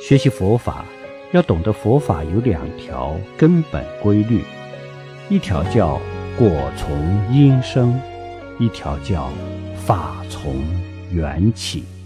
学习佛法要懂得佛法有两条根本规律一条叫果从因生一条叫法从缘起。